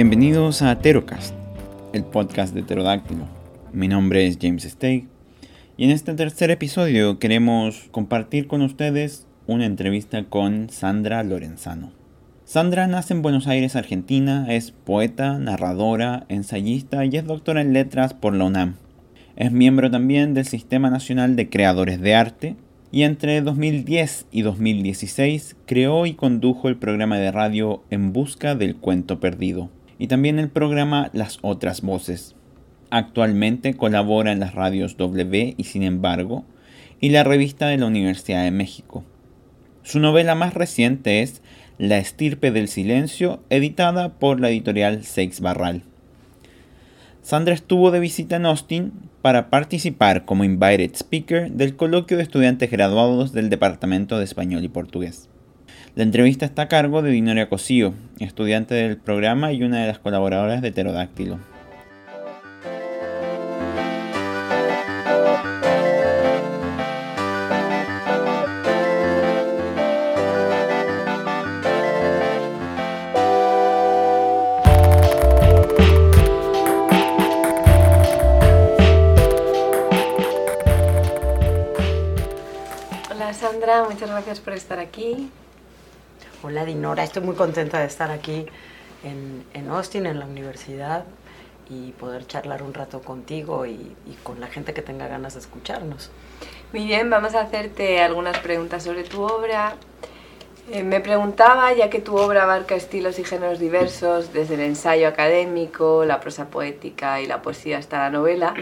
Bienvenidos a Terocast, el podcast de Pterodáctilo. Mi nombre es James Stake y en este tercer episodio queremos compartir con ustedes una entrevista con Sandra Lorenzano. Sandra nace en Buenos Aires, Argentina, es poeta, narradora, ensayista y es doctora en letras por la UNAM. Es miembro también del Sistema Nacional de Creadores de Arte y entre 2010 y 2016 creó y condujo el programa de radio En Busca del Cuento Perdido y también el programa Las Otras Voces. Actualmente colabora en las radios W y Sin embargo y la revista de la Universidad de México. Su novela más reciente es La estirpe del silencio, editada por la editorial Seix Barral. Sandra estuvo de visita en Austin para participar como invited speaker del coloquio de estudiantes graduados del Departamento de Español y Portugués. La entrevista está a cargo de Dinoria Cosío, estudiante del programa y una de las colaboradoras de Pterodáctilo. Hola Sandra, muchas gracias por estar aquí. Hola Dinora, estoy muy contenta de estar aquí en, en Austin, en la universidad, y poder charlar un rato contigo y, y, con la gente que tenga ganas de escucharnos. Muy bien, vamos a hacerte algunas preguntas sobre tu obra. Eh, me preguntaba, ya que tu obra abarca estilos y géneros diversos, desde el ensayo académico, la prosa poética y la poesía hasta la novela,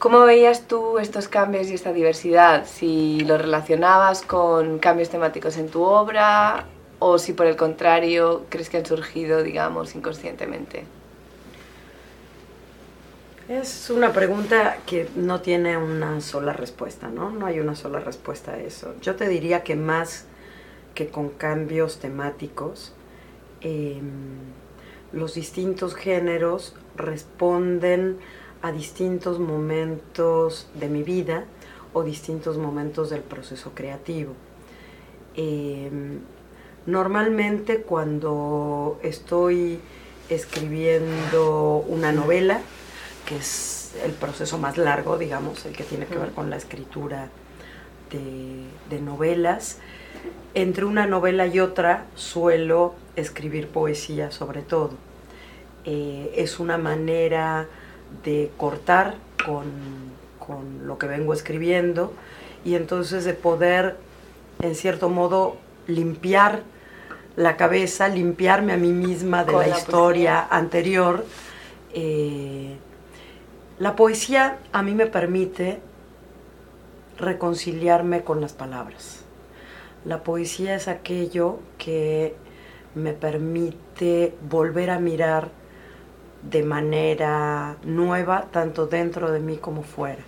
¿cómo veías tú estos cambios y esta diversidad? Si lo relacionabas con cambios temáticos en tu obra o si por el contrario crees que han surgido, digamos, inconscientemente. Es una pregunta que no tiene una sola respuesta, ¿no? No hay una sola respuesta a eso. Yo te diría que más que con cambios temáticos, eh, los distintos géneros responden a distintos momentos de mi vida o distintos momentos del proceso creativo. Eh, Normalmente cuando estoy escribiendo una novela, que es el proceso más largo, digamos, el que tiene que ver con la escritura de, de novelas, entre una novela y otra suelo escribir poesía sobre todo. Eh, es una manera de cortar con, con lo que vengo escribiendo y entonces de poder, en cierto modo, limpiar la cabeza, limpiarme a mí misma de la, la, historia anterior. Eh, la poesía a mí me permite reconciliarme con las palabras. La poesía es aquello que me permite volver a mirar de manera nueva, tanto dentro de mí como fuera.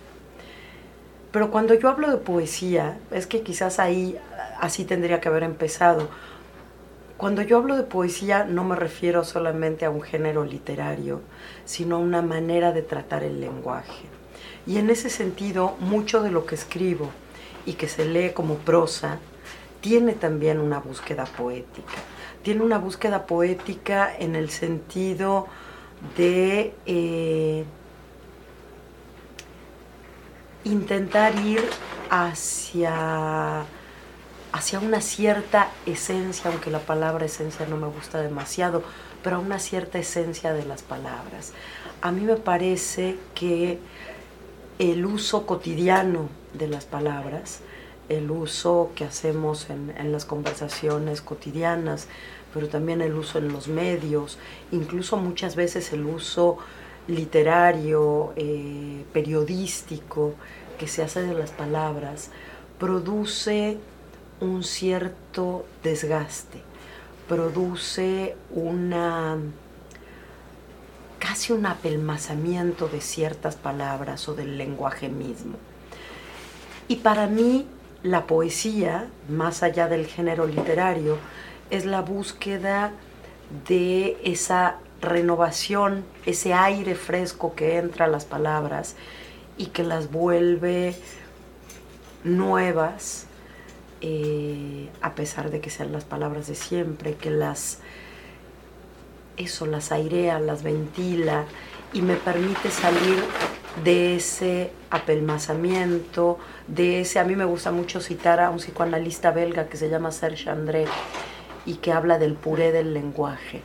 Pero cuando yo hablo de poesía, es que quizás ahí así tendría que haber empezado, cuando yo hablo de poesía no me refiero solamente a un género literario, sino a una manera de tratar el lenguaje. Y en ese sentido, mucho de lo que escribo y que se lee como prosa, tiene también una búsqueda poética. Tiene una búsqueda poética en el sentido de eh, intentar ir hacia hacia una cierta esencia, aunque la palabra esencia no me gusta demasiado, pero a una cierta esencia de las palabras. A mí me parece que el uso cotidiano de las palabras, el uso que hacemos en, las conversaciones cotidianas, pero también el uso en los medios, incluso muchas veces el uso literario, eh, periodístico que se hace de las palabras, produce un cierto desgaste, produce una casi un apelmazamiento de ciertas palabras o del lenguaje mismo. Y para mí la poesía, más allá del género literario, es la búsqueda de esa renovación, ese aire fresco que entra a las palabras y que las vuelve nuevas, eh, a pesar de que sean las palabras de siempre, que las eso, las airea, las ventila y me permite salir de ese apelmazamiento, de ese, a mí me gusta mucho citar a un psicoanalista belga que se llama Serge André y que habla del puré del lenguaje.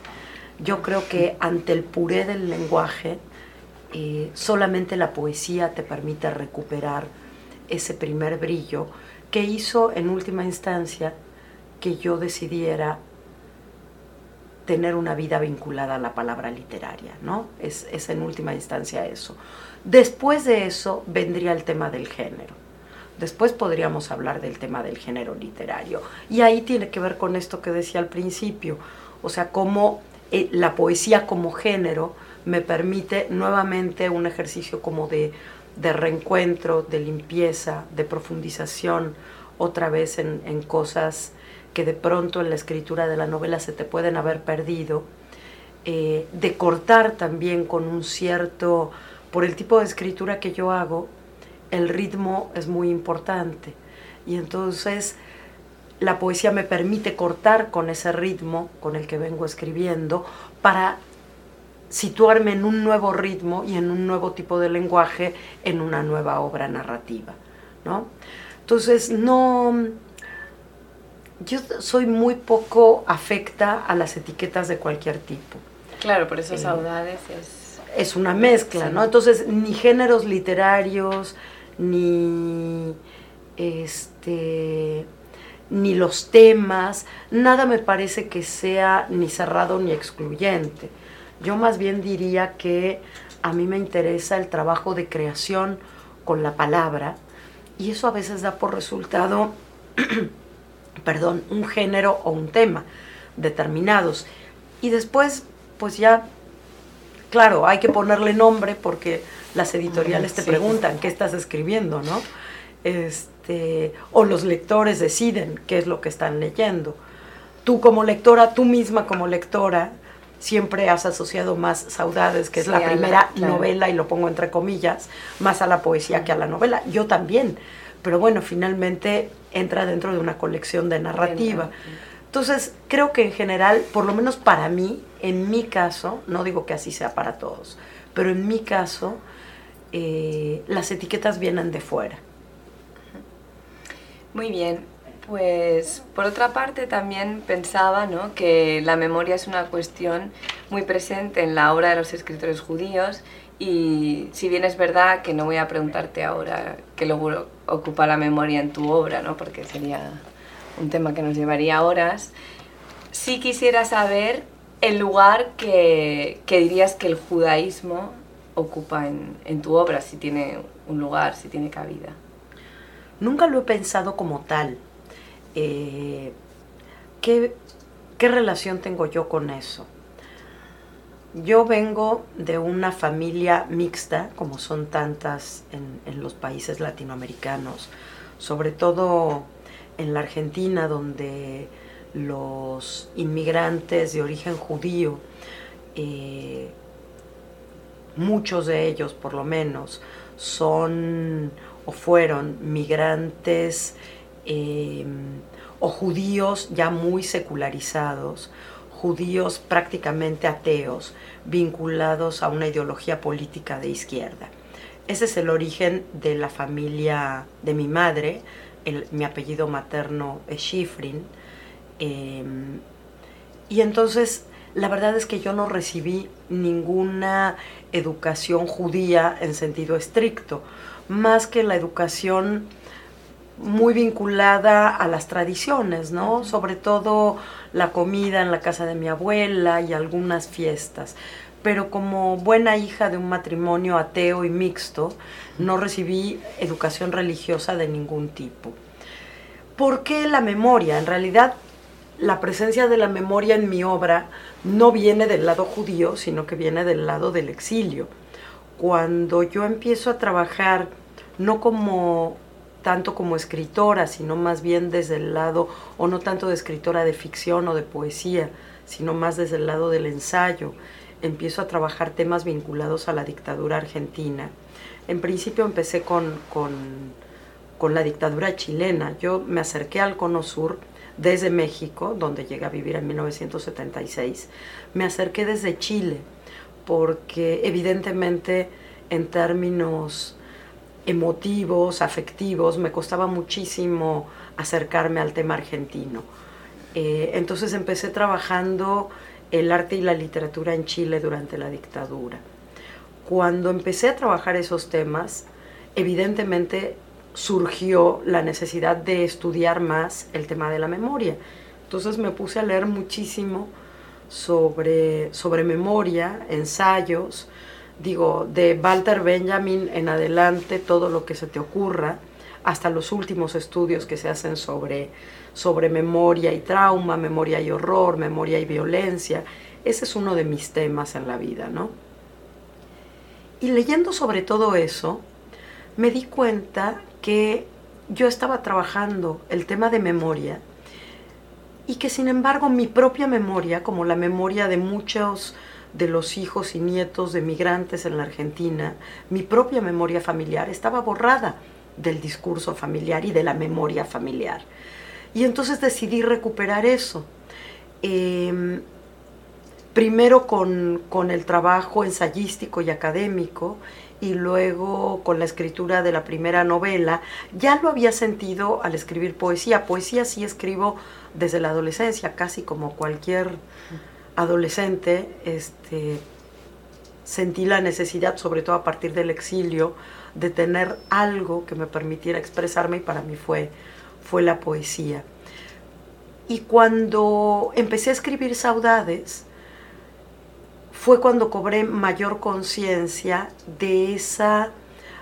Yo creo que ante el puré del lenguaje, eh, solamente la poesía te permite recuperar ese primer brillo que hizo en última instancia que yo decidiera tener una vida vinculada a la palabra literaria, ¿no? Es, es en última instancia eso. Después de eso vendría el tema del género. Después podríamos hablar del tema del género literario. Y ahí tiene que ver con esto que decía al principio, o sea, cómo eh, la poesía como género me permite nuevamente un ejercicio como de, de reencuentro, de limpieza, de profundización, otra vez en, cosas que de pronto en la escritura de la novela se te pueden haber perdido, eh, de cortar también con un cierto, por el tipo de escritura que yo hago, el ritmo es muy importante. Y entonces la poesía me permite cortar con ese ritmo con el que vengo escribiendo para situarme en un nuevo ritmo y en un nuevo tipo de lenguaje en una nueva obra narrativa. ¿no? Entonces, no, yo soy muy poco afecta a las etiquetas de cualquier tipo. Claro, por eso saudades es... Es una mezcla, ¿no? Entonces, ni géneros literarios, ni este ni los temas, nada me parece que sea ni cerrado ni excluyente. Yo más bien diría que a mí me interesa el trabajo de creación con la palabra y eso a veces da por resultado perdón, un género o un tema determinados. Y después, pues ya, claro, hay que ponerle nombre porque las editoriales te preguntan qué estás escribiendo, ¿no? Este, o los lectores deciden qué es lo que están leyendo. Tú como lectora, tú misma como lectora, siempre has asociado más Saudades, que es la primera novela, y lo pongo entre comillas, más a la poesía que a la novela. Yo también pero bueno, finalmente entra dentro de una colección de narrativa. Entonces, creo que en general, por lo menos para mí, en mi caso, no digo que así sea para todos, pero en mi caso, eh, las etiquetas vienen de fuera. Muy bien, pues por otra parte también pensaba ¿no? que la memoria es una cuestión muy presente en la obra de los escritores judíos y si bien es verdad que no voy a preguntarte ahora qué lugar ocupa la memoria en tu obra, ¿no? porque sería un tema que nos llevaría horas, sí quisiera saber el lugar que, dirías que el judaísmo ocupa en, tu obra, si tiene un lugar, si tiene cabida. Nunca lo he pensado como tal. Eh, ¿qué, ¿Qué relación tengo yo con eso? Yo vengo de una familia mixta, como son tantas en, los países latinoamericanos, sobre todo en la Argentina, donde los inmigrantes de origen judío, eh, muchos de ellos por lo menos, son o fueron migrantes eh, o judíos ya muy secularizados judíos prácticamente ateos, vinculados a una ideología política de izquierda. Ese es el origen de la familia de mi madre, mi apellido materno es Schifrin. Em, y entonces la verdad es que yo no recibí ninguna educación judía en sentido estricto, más que la educación muy vinculada a las tradiciones, ¿no? Sobre todo la comida en la casa de mi abuela y algunas fiestas. Pero como buena hija de un matrimonio ateo y mixto, no recibí educación religiosa de ningún tipo. ¿Por qué la memoria? En realidad, la presencia de la memoria en mi obra no viene del lado judío, sino que viene del lado del exilio. Cuando yo empiezo a trabajar no como tanto como escritora, sino más bien desde el lado, o no tanto de escritora de ficción o de poesía, sino más desde el lado del ensayo. Empiezo a trabajar temas vinculados a la dictadura argentina. En principio empecé con, con, la dictadura chilena. Yo me acerqué al Cono Sur desde México, donde llegué a vivir en 1976, me acerqué desde Chile, porque evidentemente en términos emotivos, afectivos, me costaba muchísimo acercarme al tema argentino. Eh, entonces empecé trabajando el arte y la literatura en Chile durante la dictadura. Cuando empecé a trabajar esos temas, evidentemente surgió la necesidad de estudiar más el tema de la memoria. Entonces me puse a leer muchísimo sobre, sobre memoria, ensayos, digo, de Walter Benjamin en adelante, todo lo que se te ocurra, hasta los últimos estudios que se hacen sobre, sobre memoria y trauma, memoria y horror, memoria y violencia. Ese es uno de mis temas en la vida, ¿no? Y leyendo sobre todo eso, me di cuenta que yo estaba trabajando el tema de memoria y que sin embargo mi propia memoria, como la memoria de muchos de los hijos y nietos de migrantes en la Argentina, mi propia memoria familiar estaba borrada del discurso familiar y de la memoria familiar. Y entonces decidí recuperar eso. Em, primero con, con, el trabajo ensayístico y académico y luego con la escritura de la primera novela. Ya lo había sentido al escribir poesía. Poesía sí escribo desde la adolescencia, casi como cualquier adolescente. Este, sentí la necesidad, sobre todo a partir del exilio, de tener algo que me permitiera expresarme y para mí fue, fue la poesía. Y cuando empecé a escribir Saudades, fue cuando cobré mayor conciencia de esa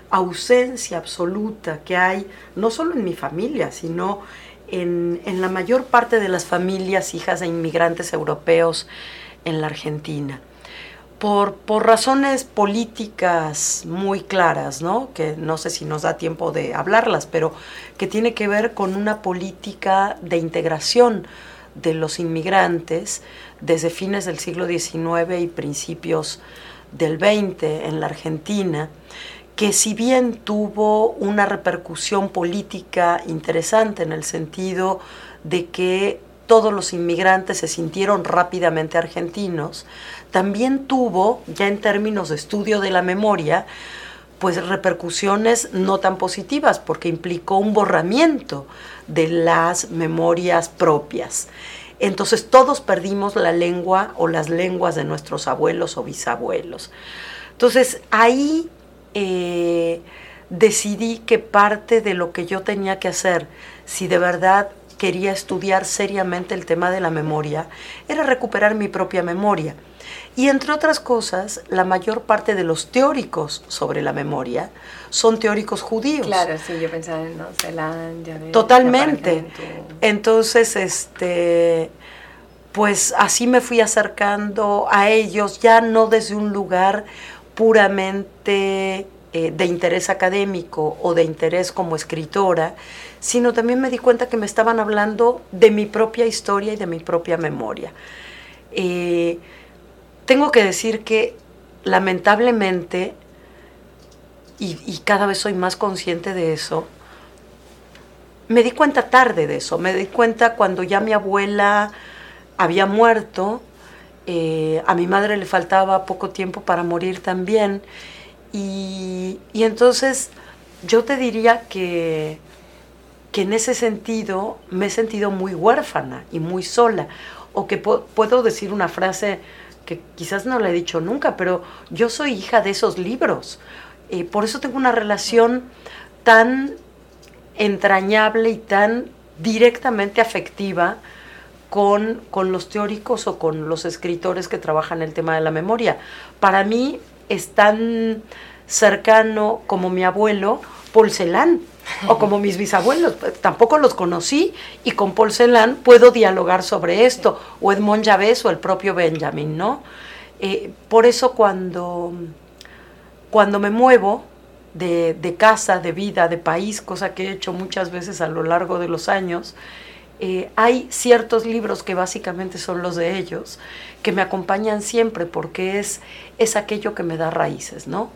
ausencia absoluta que hay, no solo en mi familia, sino en, la mayor parte de las familias hijas de inmigrantes europeos en la Argentina por, razones políticas muy claras, ¿no? que no sé si nos da tiempo de hablarlas, pero que tiene que ver con una política de integración de los inmigrantes desde fines del siglo XIX y principios del XX en la Argentina, que si bien tuvo una repercusión política interesante en el sentido de que todos los inmigrantes se sintieron rápidamente argentinos, también tuvo, ya en términos de estudio de la memoria, pues repercusiones no tan positivas, porque implicó un borramiento de las memorias propias. Entonces todos perdimos la lengua o las lenguas de nuestros abuelos o bisabuelos. Entonces ahí eh, decidí que parte de lo que yo tenía que hacer, si de verdad quería estudiar seriamente el tema de la memoria, era recuperar mi propia memoria. Y entre otras cosas, la mayor parte de los teóricos sobre la memoria son teóricos judíos. Claro, sí, yo pensaba en ¿no? Celan, Totalmente. Entonces, este, pues así me fui acercando a ellos, ya no desde un lugar puramente eh, de interés académico o de interés como escritora, sino también me di cuenta que me estaban hablando de mi propia historia y de mi propia memoria. Eh, tengo que decir que lamentablemente, y, cada vez soy más consciente de eso, me di cuenta tarde de eso, me di cuenta cuando ya mi abuela había muerto, eh, a mi madre le faltaba poco tiempo para morir también, y, entonces yo te diría que, que en ese sentido me he sentido muy huérfana y muy sola, o que puedo decir una frase que quizás no le he dicho nunca, pero yo soy hija de esos libros. Eh, por eso tengo una relación tan entrañable y tan directamente afectiva con, con, los teóricos o con los escritores que trabajan el tema de la memoria. Para mí es tan cercano como mi abuelo, Paul o como mis bisabuelos, tampoco los conocí y con Paul Celan puedo dialogar sobre esto, o Edmond Javés o el propio Benjamin, ¿no? Eh, por eso cuando, cuando me muevo de, de, casa, de vida, de país, cosa que he hecho muchas veces a lo largo de los años, eh, hay ciertos libros que básicamente son los de ellos, que me acompañan siempre porque es, es aquello que me da raíces, ¿no?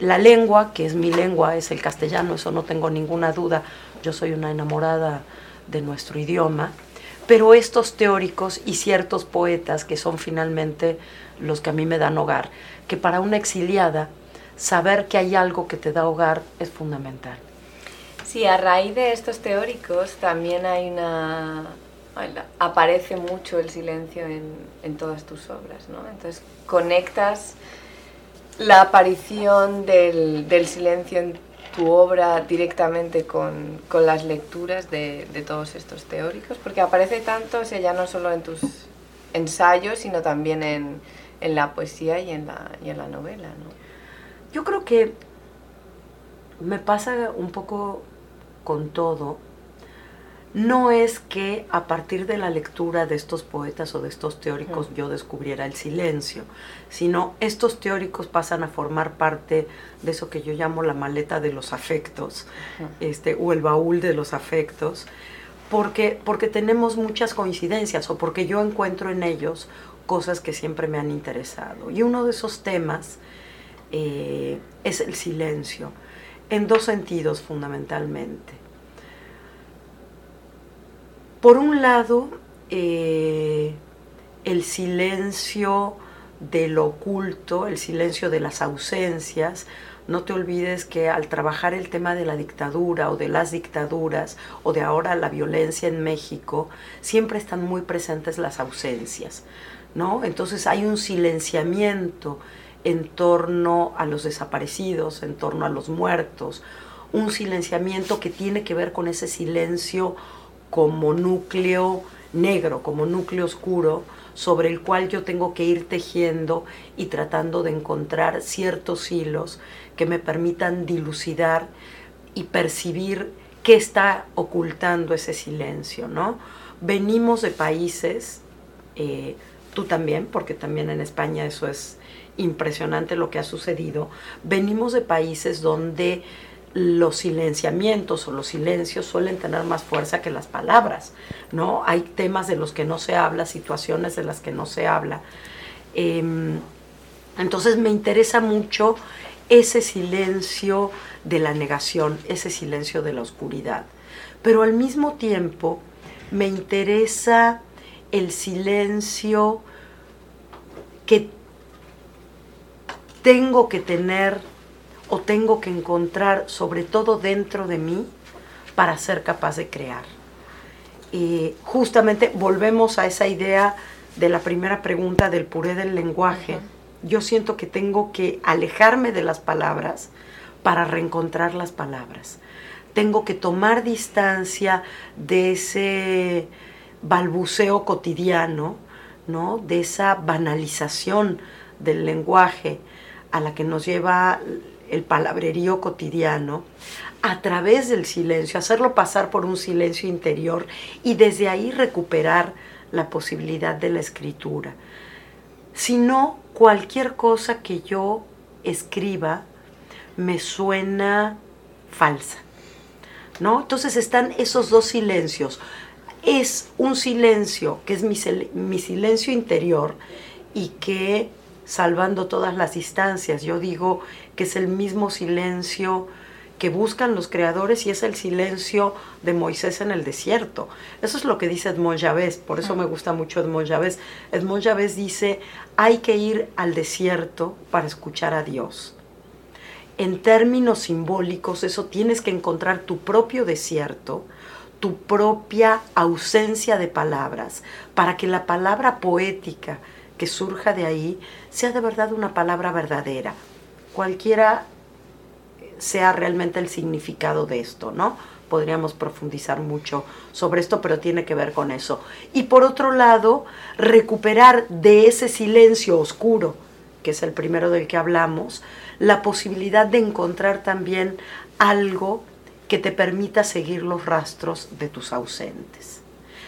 La lengua, que es mi lengua, es el castellano, eso no tengo ninguna duda. Yo soy una enamorada de nuestro idioma, pero estos teóricos y ciertos poetas que son finalmente los que a mí me dan hogar, que para una exiliada saber que hay algo que te da hogar es fundamental. Sí, a raíz de estos teóricos también hay una... aparece mucho el silencio en, todas tus obras, ¿no? Entonces conectas la aparición del, silencio en tu obra directamente con, las lecturas de, de, todos estos teóricos, porque aparece tanto, o sea, ya no solo en tus ensayos, sino también en, en la poesía y en la, y en la novela, ¿no? Yo creo que me pasa un poco con todo. No es que a partir de la lectura de estos poetas o de estos teóricos yo descubriera el silencio, sino estos teóricos pasan a formar parte de eso que yo llamo la maleta de los afectos, este, o el baúl de los afectos, porque, porque tenemos muchas coincidencias o porque yo encuentro en ellos cosas que siempre me han interesado. Y uno de esos temas eh, es el silencio, en dos sentidos fundamentalmente. Por un lado, eh, el silencio de lo oculto, el silencio de las ausencias. No te olvides que al trabajar el tema de la dictadura o de las dictaduras o de ahora la violencia en México, siempre están muy presentes las ausencias, ¿no? Entonces hay un silenciamiento en torno a los desaparecidos, en torno a los muertos, un silenciamiento que tiene que ver con ese silencio como núcleo negro, como núcleo oscuro, sobre el cual yo tengo que ir tejiendo y tratando de encontrar ciertos hilos que me permitan dilucidar y percibir qué está ocultando ese silencio, ¿no? Venimos de países, eh, tú también, porque también en España eso es impresionante lo que ha sucedido. Venimos de países donde los silenciamientos o los silencios suelen tener más fuerza que las palabras, ¿no? Hay temas de los que no se habla, situaciones de las que no se habla. Em, entonces me interesa mucho ese silencio de la negación, ese silencio de la oscuridad. Pero al mismo tiempo me interesa el silencio que tengo que tener o tengo que encontrar, sobre todo dentro de mí, para ser capaz de crear. Y justamente volvemos a esa idea de la primera pregunta del puré del lenguaje. Yo siento que tengo que alejarme de las palabras para reencontrar las palabras. Tengo que tomar distancia de ese balbuceo cotidiano, ¿no? De esa banalización del lenguaje a la que nos lleva el palabrerío cotidiano, a través del silencio, hacerlo pasar por un silencio interior y desde ahí recuperar la posibilidad de la escritura. Si no, cualquier cosa que yo escriba me suena falsa. ¿No? Entonces están esos dos silencios. Es un silencio que es mi, mi silencio interior y que salvando todas las distancias. Yo digo que es el mismo silencio que buscan los creadores y es el silencio de Moisés en el desierto. Eso es lo que dice Edmond Javés, por eso me gusta mucho Edmond Javés. Edmond Javés dice, hay que ir al desierto para escuchar a Dios. En términos simbólicos, eso tienes que encontrar tu propio desierto, tu propia ausencia de palabras, para que la palabra poética, que surja de ahí sea de verdad una palabra verdadera, cualquiera sea realmente el significado de esto, ¿no? Podríamos profundizar mucho sobre esto, pero tiene que ver con eso. Y por otro lado, recuperar de ese silencio oscuro, que es el primero del que hablamos, la posibilidad de encontrar también algo que te permita seguir los rastros de tus ausentes.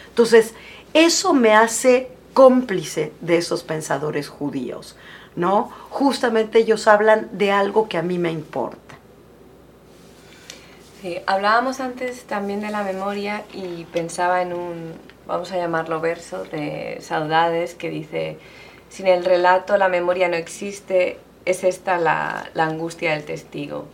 Entonces, eso me hace cómplice de esos pensadores judíos, ¿no? Justamente ellos hablan de algo que a mí me importa. Sí, hablábamos antes también de la memoria y pensaba en un, vamos a llamarlo verso, de Saudades que dice, sin el relato la memoria no existe, es esta la, la angustia del testigo.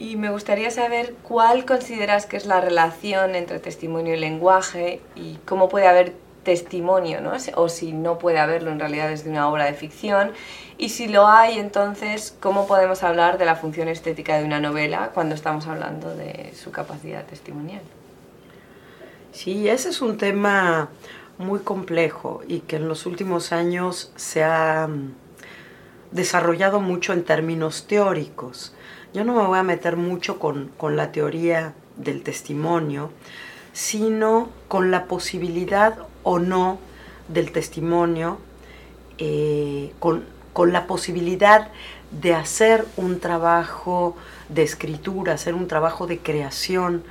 Y me gustaría saber cuál consideras que es la relación entre testimonio y lenguaje y cómo puede haber testimonio, ¿no? o si no puede haberlo en realidad desde una obra de ficción. Y si lo hay, entonces, ¿cómo podemos hablar de la función estética de una novela cuando estamos hablando de su capacidad testimonial? Sí, ese es un tema muy complejo y que en los últimos años se ha mm, desarrollado mucho en términos teóricos. Yo no me voy a meter mucho con, con la teoría del testimonio, sino con la posibilidad o no del testimonio, eh, con, la posibilidad de hacer un trabajo de escritura, hacer un trabajo de creación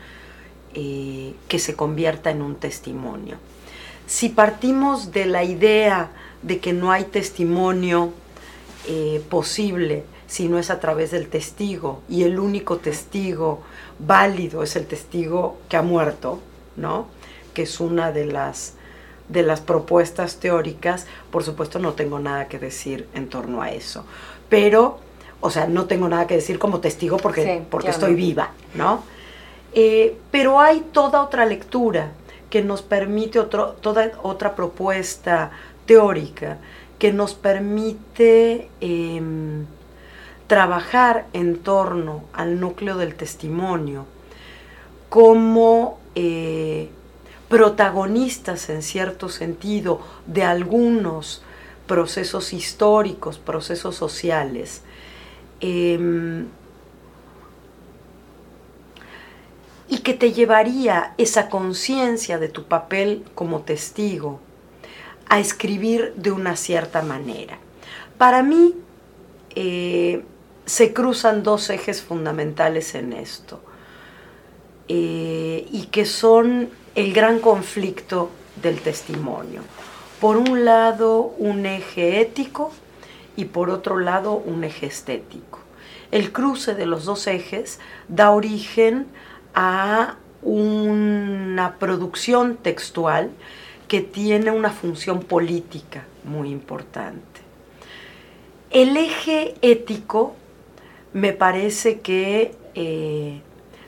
eh, que se convierta en un testimonio. Si partimos de la idea de que no hay testimonio eh, posible si no es a través del testigo y el único testigo válido es el testigo que ha muerto, ¿no? Que es una de las de las propuestas teóricas, por supuesto no tengo nada que decir en torno a eso. Pero, o sea, no tengo nada que decir como testigo porque, porque estoy viva, ¿no? Eh, pero hay toda otra lectura que nos permite, otro, toda otra propuesta teórica que nos permite em, trabajar en torno al núcleo del testimonio como eh, protagonistas en cierto sentido de algunos procesos históricos, procesos sociales. Em, y que te llevaría esa conciencia de tu papel como testigo a escribir de una cierta manera. Para mí eh, se cruzan dos ejes fundamentales en esto eh, y que son el gran conflicto del testimonio. Por un lado, un eje ético y por otro lado, un eje estético. El cruce de los dos ejes da origen a una producción textual que tiene una función política muy importante. El eje ético me parece que, eh,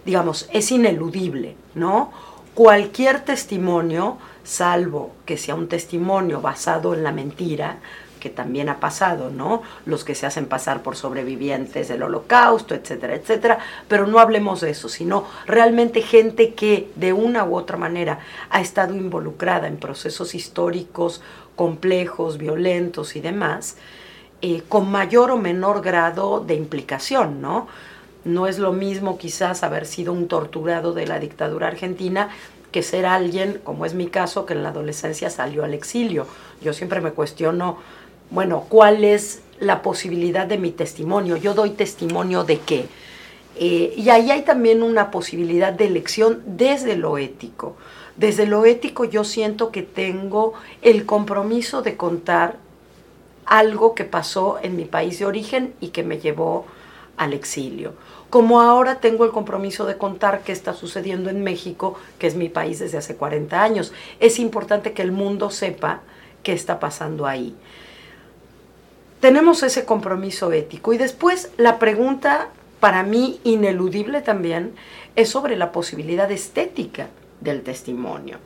digamos, es ineludible, ¿no? Cualquier testimonio, salvo que sea un testimonio basado en la mentira, que también ha pasado, ¿no? Los que se hacen pasar por sobrevivientes del holocausto, etcétera, etcétera, pero no hablemos de eso, sino realmente gente que de una u otra manera ha estado involucrada en procesos históricos complejos, violentos y demás, eh, con mayor o menor grado de implicación, ¿no? No es lo mismo quizás haber sido un torturado de la dictadura argentina que ser alguien, como es mi caso, que en la adolescencia salió al exilio. Yo siempre me cuestiono, bueno, ¿cuál es la posibilidad de mi testimonio? Yo doy testimonio de qué. Eh, y ahí hay también una posibilidad de elección desde lo ético. Desde lo ético yo siento que tengo el compromiso de contar algo que pasó en mi país de origen y que me llevó al exilio. Como ahora tengo el compromiso de contar qué está sucediendo en México, que es mi país desde hace 40 años. Es importante que el mundo sepa qué está pasando ahí. Tenemos ese compromiso ético. Y después la pregunta, para mí ineludible también, es sobre la posibilidad estética del testimonio.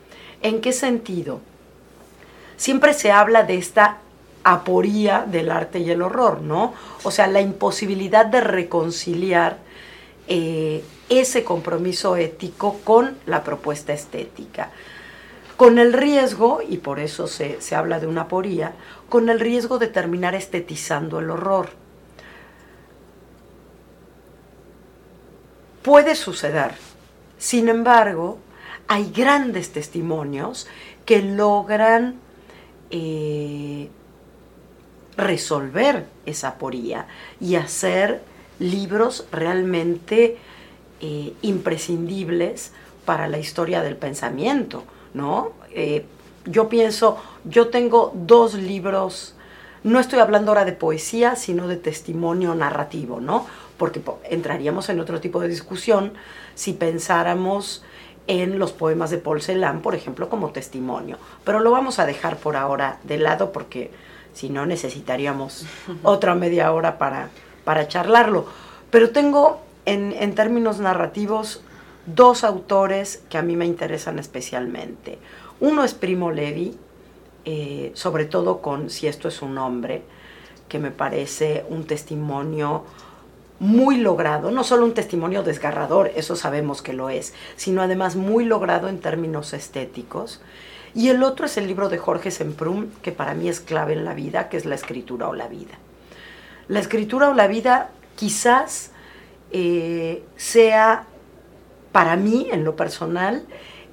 ¿En qué sentido? Siempre se habla de esta aporía del arte y el horror, ¿no? O sea, la imposibilidad de reconciliar eh, ese compromiso ético con la propuesta estética. Con el riesgo, y por eso se, se habla de una aporía, con el riesgo de terminar estetizando el horror. Puede suceder. Sin embargo, hay grandes testimonios que logran eh, resolver esa aporía y hacer libros realmente eh, imprescindibles para la historia del pensamiento, ¿no? Eh, yo pienso, yo tengo dos libros, no estoy hablando ahora de poesía, sino de testimonio narrativo, ¿no? Porque entraríamos en otro tipo de discusión si pensáramos en los poemas de Paul Celan, por ejemplo, como testimonio. Pero lo vamos a dejar por ahora de lado porque si no necesitaríamos otra media hora para, para charlarlo. Pero tengo en, términos narrativos, dos autores que a mí me interesan especialmente. Uno es Primo Levi, eh, sobre todo con Si esto es un hombre, que me parece un testimonio muy logrado, no solo un testimonio desgarrador, eso sabemos que lo es, sino además muy logrado en términos estéticos. Y el otro es el libro de Jorge Semprún, que para mí es clave en la vida, que es La escritura o la vida. La escritura o la vida quizás eh, sea para mí, en lo personal,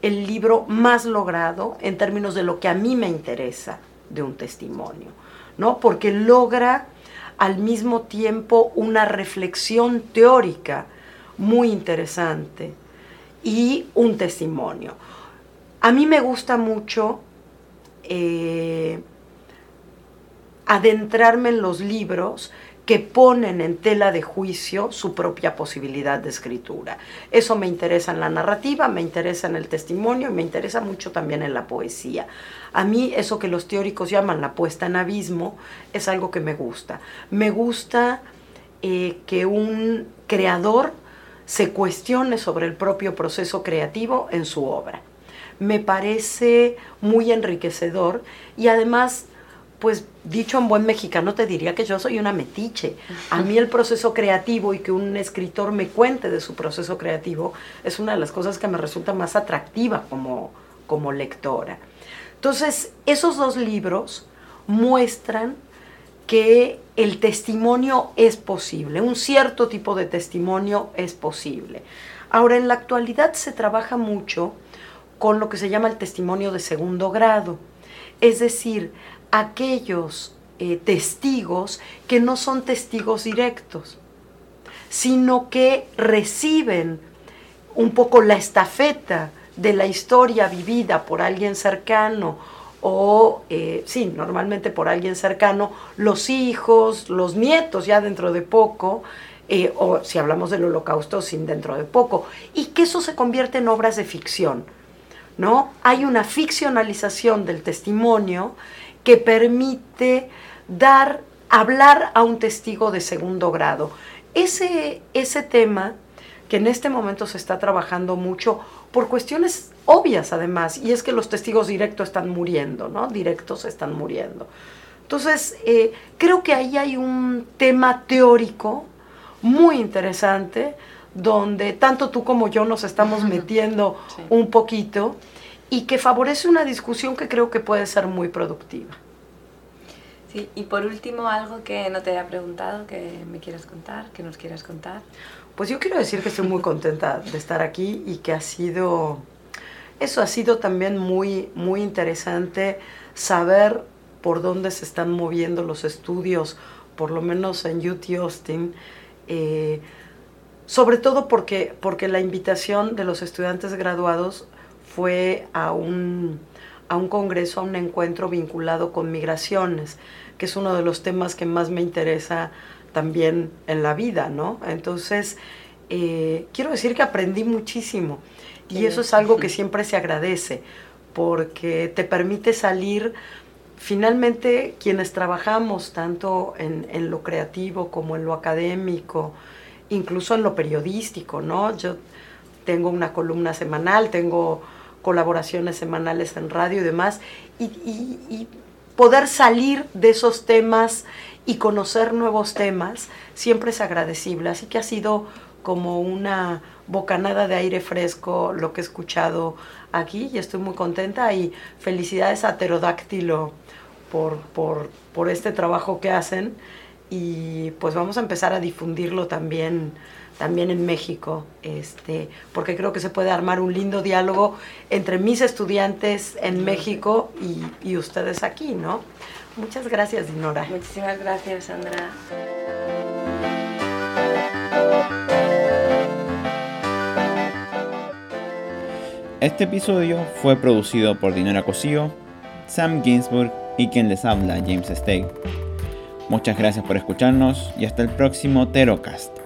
el libro más logrado en términos de lo que a mí me interesa de un testimonio, ¿no? Porque logra al mismo tiempo una reflexión teórica muy interesante y un testimonio. A mí me gusta mucho eh, adentrarme en los libros que ponen en tela de juicio su propia posibilidad de escritura. Eso me interesa en la narrativa, me interesa en el testimonio y me interesa mucho también en la poesía. A mí eso que los teóricos llaman la puesta en abismo es algo que me gusta. Me gusta eh, que un creador se cuestione sobre el propio proceso creativo en su obra. Me parece muy enriquecedor y además pues dicho en buen mexicano te diría que yo soy una metiche. A mí el proceso creativo y que un escritor me cuente de su proceso creativo es una de las cosas que me resulta más atractiva como, como lectora. Entonces, esos dos libros muestran que el testimonio es posible, un cierto tipo de testimonio es posible. Ahora, en la actualidad se trabaja mucho con lo que se llama el testimonio de segundo grado, es decir, aquellos eh, testigos que no son testigos directos, sino que reciben un poco la estafeta de la historia vivida por alguien cercano o, eh, sí, normalmente por alguien cercano, los hijos, los nietos ya dentro de poco, eh, o si hablamos del holocausto, sin dentro de poco, y que eso se convierte en obras de ficción. ¿No? Hay una ficcionalización del testimonio que permite dar, hablar a un testigo de segundo grado. Ese, ese tema que en este momento se está trabajando mucho por cuestiones obvias además, y es que los testigos directos están muriendo, ¿no? Directos están muriendo. Entonces, eh, creo que ahí hay un tema teórico muy interesante, donde tanto tú como yo nos estamos metiendo un poquito y que favorece una discusión que creo que puede ser muy productiva. Sí, y por último, algo que no te haya preguntado, que me quieras contar, que nos quieras contar. Pues yo quiero decir que estoy muy contenta de estar aquí y que ha sido, eso ha sido también muy, muy interesante saber por dónde se están moviendo los estudios, por lo menos en UT Austin, eh, sobre todo porque, porque la invitación de los estudiantes graduados fue a un, a un congreso, a un encuentro vinculado con migraciones, que es uno de los temas que más me interesa también en la vida, ¿no? Entonces, eh, quiero decir que aprendí muchísimo y eso es algo que siempre se agradece, porque te permite salir, finalmente quienes trabajamos tanto en, en lo creativo como en lo académico, incluso en lo periodístico, ¿no? Yo tengo una columna semanal, tengo colaboraciones semanales en radio y demás, y, poder salir de esos temas y conocer nuevos temas siempre es agradecible. Así que ha sido como una bocanada de aire fresco lo que he escuchado aquí y estoy muy contenta y felicidades a Pterodáctilo por, por, por este trabajo que hacen y pues vamos a empezar a difundirlo también también en México, este, porque creo que se puede armar un lindo diálogo entre mis estudiantes en México y, ustedes aquí, ¿no? Muchas gracias, Dinora. Muchísimas gracias, Sandra. Este episodio fue producido por Dinora Cosío, Sam Ginsburg y quien les habla, James Stay. Muchas gracias por escucharnos y hasta el próximo Terocast.